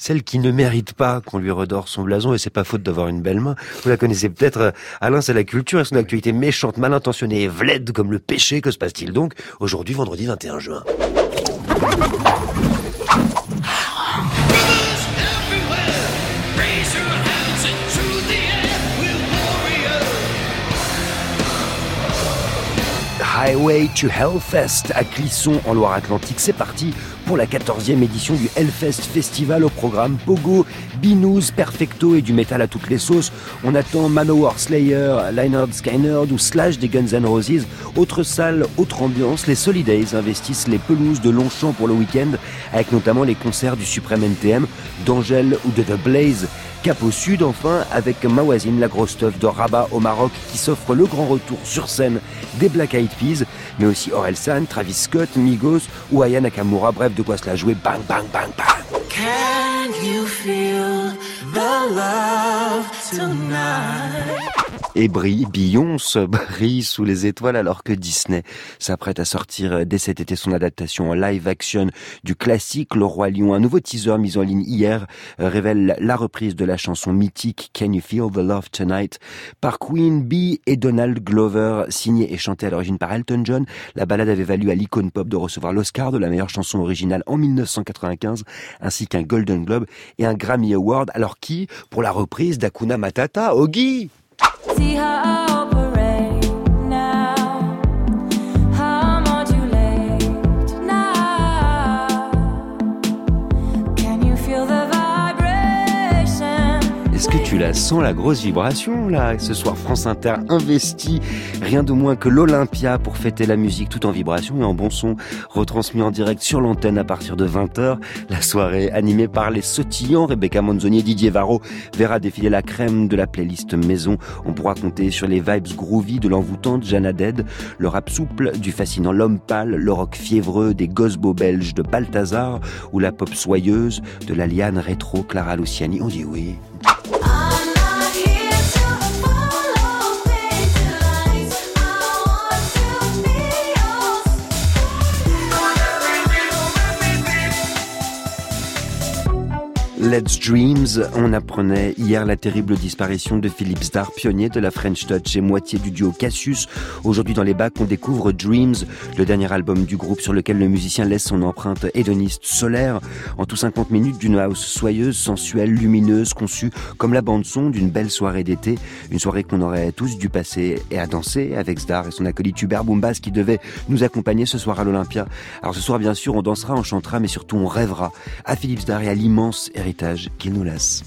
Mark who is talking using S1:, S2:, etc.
S1: celle qui ne mérite pas qu'on lui redore son blason, et c'est pas faute d'avoir une belle main. Vous la connaissez peut-être, euh, Alain, c'est la culture et son actualité méchante, mal intentionnée et vlède comme le péché. Que se passe-t-il donc aujourd'hui, vendredi 21 juin? Highway to Hellfest à Clisson en Loire-Atlantique. C'est parti pour la 14e édition du Hellfest Festival au programme Pogo, Binous, Perfecto et du métal à toutes les sauces. On attend Manowar Slayer, Leonard Skynyrd ou Slash des Guns N' Roses. Autre salle, autre ambiance, les Solidays investissent les pelouses de Longchamp pour le week-end avec notamment les concerts du Supreme NTM, d'Angèle ou de The Blaze. Cap au sud enfin avec Mawazine, la grosse stuff de Rabat au Maroc qui s'offre le grand retour sur scène des Black Eyed Peas, mais aussi Orelsan, Travis Scott, Migos ou Aya Nakamura, bref de quoi se la jouer bang bang bang bang. Et brille, Beyoncé brille sous les étoiles alors que Disney s'apprête à sortir dès cet été son adaptation en live action du classique Le Roi Lion. Un nouveau teaser mis en ligne hier révèle la reprise de la chanson mythique Can You Feel the Love Tonight par Queen Bee et Donald Glover, signée et chantée à l'origine par Elton John. La balade avait valu à l'icône pop de recevoir l'Oscar de la meilleure chanson originale en 1995 ainsi qu'un Golden Globe et un Grammy Award. Alors qui? Pour la reprise d'Akuna Matata, Oggy How tu la sens, la grosse vibration, là. Ce soir, France Inter investit rien de moins que l'Olympia pour fêter la musique tout en vibration et en bon son, retransmis en direct sur l'antenne à partir de 20h. La soirée, animée par les sautillants, Rebecca Manzoni et Didier Varro, verra défiler la crème de la playlist maison. On pourra compter sur les vibes groovy de l'envoûtante Jana Dead, le rap souple du fascinant L'Homme Pâle, le rock fiévreux des Gosbo belges de Balthazar ou la pop soyeuse de la liane rétro Clara Luciani. On dit oui. Let's Dreams. On apprenait hier la terrible disparition de Philippe Starr, pionnier de la French Touch et moitié du duo Cassius. Aujourd'hui dans les bacs, on découvre Dreams, le dernier album du groupe sur lequel le musicien laisse son empreinte hédoniste solaire. En tout 50 minutes d'une house soyeuse, sensuelle, lumineuse, conçue comme la bande son d'une belle soirée d'été. Une soirée qu'on aurait tous dû passer et à danser avec Star et son acolyte Hubert Boombas qui devait nous accompagner ce soir à l'Olympia. Alors ce soir, bien sûr, on dansera, on chantera, mais surtout on rêvera à Philippe Starr et à l'immense héritage qu'il nous laisse.